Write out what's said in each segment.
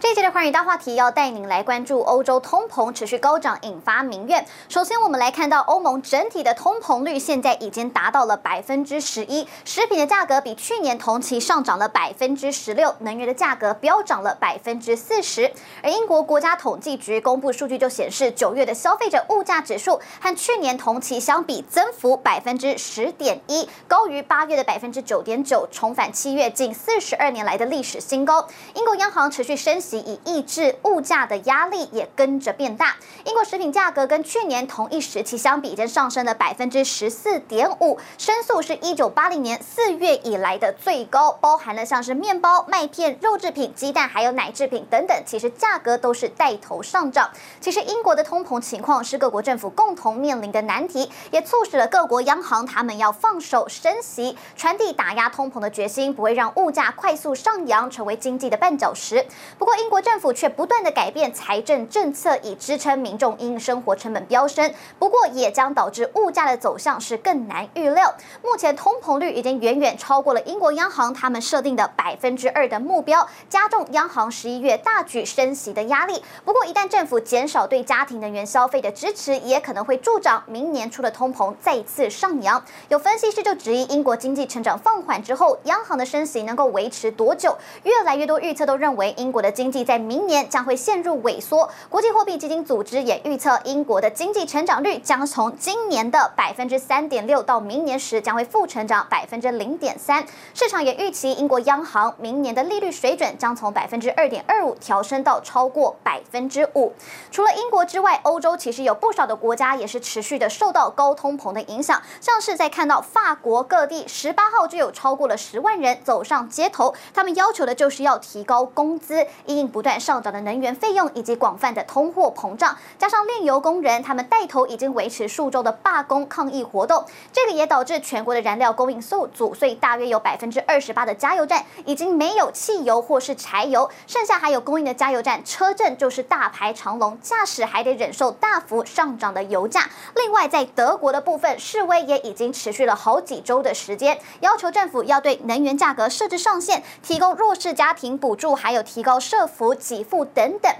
这一节的寰宇大话题要带您来关注欧洲通膨持续高涨，引发民怨。首先，我们来看到欧盟整体的通膨率现在已经达到了百分之十一，食品的价格比去年同期上涨了百分之十六，能源的价格飙涨了百分之四十。而英国国家统计局公布数据就显示，九月的消费者物价指数和去年同期相比增幅百分之十点一，高于八月的百分之九点九，重返七月近四十二年来的历史新高。英国央行持续升息。以抑制物价的压力也跟着变大。英国食品价格跟去年同一时期相比，已经上升了百分之十四点五，升速是一九八零年四月以来的最高。包含了像是面包、麦片、肉制品、鸡蛋，还有奶制品等等，其实价格都是带头上涨。其实英国的通膨情况是各国政府共同面临的难题，也促使了各国央行他们要放手升息，传递打压通膨的决心，不会让物价快速上扬，成为经济的绊脚石。不过，英国政府却不断的改变财政政策，以支撑民众因生活成本飙升。不过，也将导致物价的走向是更难预料。目前通膨率已经远远超过了英国央行他们设定的百分之二的目标，加重央行十一月大举升息的压力。不过，一旦政府减少对家庭能源消费的支持，也可能会助长明年初的通膨再次上扬。有分析师就质疑，英国经济成长放缓之后，央行的升息能够维持多久？越来越多预测都认为，英国的经经济在明年将会陷入萎缩。国际货币基金组织也预测，英国的经济成长率将从今年的百分之三点六到明年时将会负成长百分之零点三。市场也预期，英国央行明年的利率水准将从百分之二点二五调升到超过百分之五。除了英国之外，欧洲其实有不少的国家也是持续的受到高通膨的影响。像是在看到法国各地十八号就有超过了十万人走上街头，他们要求的就是要提高工资，因应不断上涨的能源费用以及广泛的通货膨胀，加上炼油工人他们带头已经维持数周的罢工抗议活动，这个也导致全国的燃料供应受阻，所以大约有百分之二十八的加油站已经没有汽油或是柴油，剩下还有供应的加油站车阵就是大排长龙，驾驶还得忍受大幅上涨的油价。另外，在德国的部分示威也已经持续了好几周的时间，要求政府要对能源价格设置上限，提供弱势家庭补助，还有提高社福给付等等。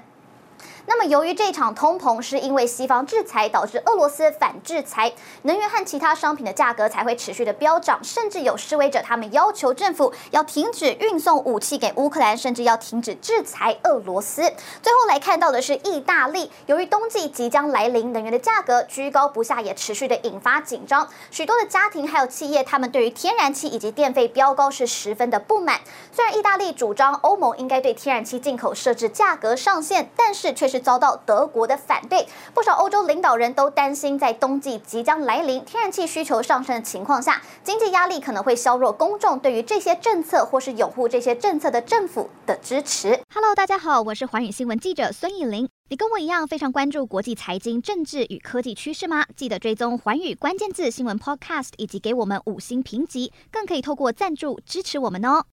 那么，由于这场通膨是因为西方制裁导致俄罗斯反制裁，能源和其他商品的价格才会持续的飙涨，甚至有示威者他们要求政府要停止运送武器给乌克兰，甚至要停止制裁俄罗斯。最后来看到的是意大利，由于冬季即将来临，能源的价格居高不下，也持续的引发紧张。许多的家庭还有企业，他们对于天然气以及电费飙高是十分的不满。虽然意大利主张欧盟应该对天然气进口设置价格上限，但是却是。遭到德国的反对，不少欧洲领导人都担心，在冬季即将来临、天然气需求上升的情况下，经济压力可能会削弱公众对于这些政策或是拥护这些政策的政府的支持。Hello，大家好，我是寰宇新闻记者孙艺玲。你跟我一样非常关注国际财经、政治与科技趋势吗？记得追踪寰宇关键字新闻 Podcast，以及给我们五星评级，更可以透过赞助支持我们哦。